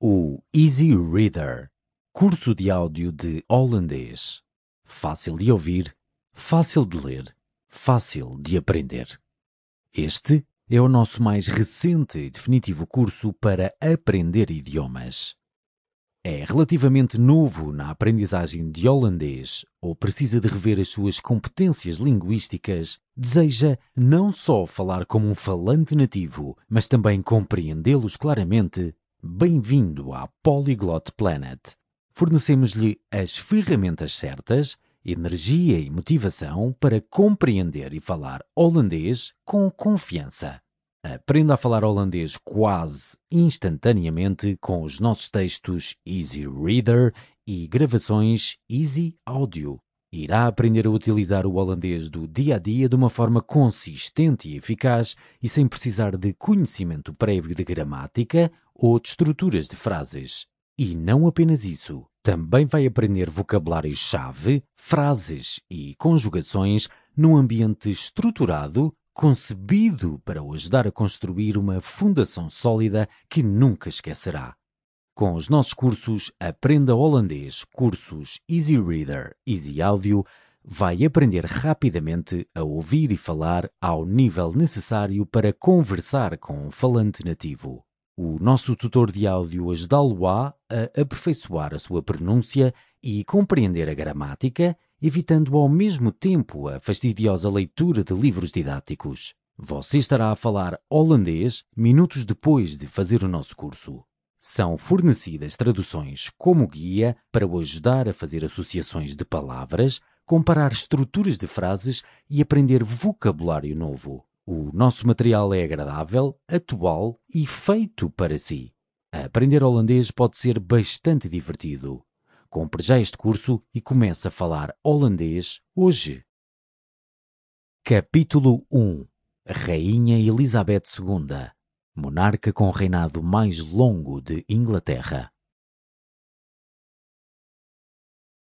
O Easy Reader, curso de áudio de holandês. Fácil de ouvir, fácil de ler, fácil de aprender. Este é o nosso mais recente e definitivo curso para aprender idiomas. É relativamente novo na aprendizagem de holandês ou precisa de rever as suas competências linguísticas, deseja não só falar como um falante nativo, mas também compreendê-los claramente Bem-vindo à Polyglot Planet. Fornecemos-lhe as ferramentas certas, energia e motivação para compreender e falar holandês com confiança. Aprenda a falar holandês quase instantaneamente com os nossos textos Easy Reader e gravações Easy Audio. Irá aprender a utilizar o holandês do dia a dia de uma forma consistente e eficaz e sem precisar de conhecimento prévio de gramática ou de estruturas de frases. E não apenas isso, também vai aprender vocabulário-chave, frases e conjugações num ambiente estruturado, concebido para o ajudar a construir uma fundação sólida que nunca esquecerá. Com os nossos cursos Aprenda Holandês, cursos Easy Reader, Easy Audio, vai aprender rapidamente a ouvir e falar ao nível necessário para conversar com um falante nativo. O nosso tutor de áudio ajudá-lo-á a aperfeiçoar a sua pronúncia e compreender a gramática, evitando ao mesmo tempo a fastidiosa leitura de livros didáticos. Você estará a falar holandês minutos depois de fazer o nosso curso. São fornecidas traduções como guia para o ajudar a fazer associações de palavras, comparar estruturas de frases e aprender vocabulário novo. O nosso material é agradável, atual e feito para si. Aprender holandês pode ser bastante divertido. Compre já este curso e comece a falar holandês hoje. Capítulo 1 Rainha Elizabeth II Monarca com reinado mais longo de Inglaterra.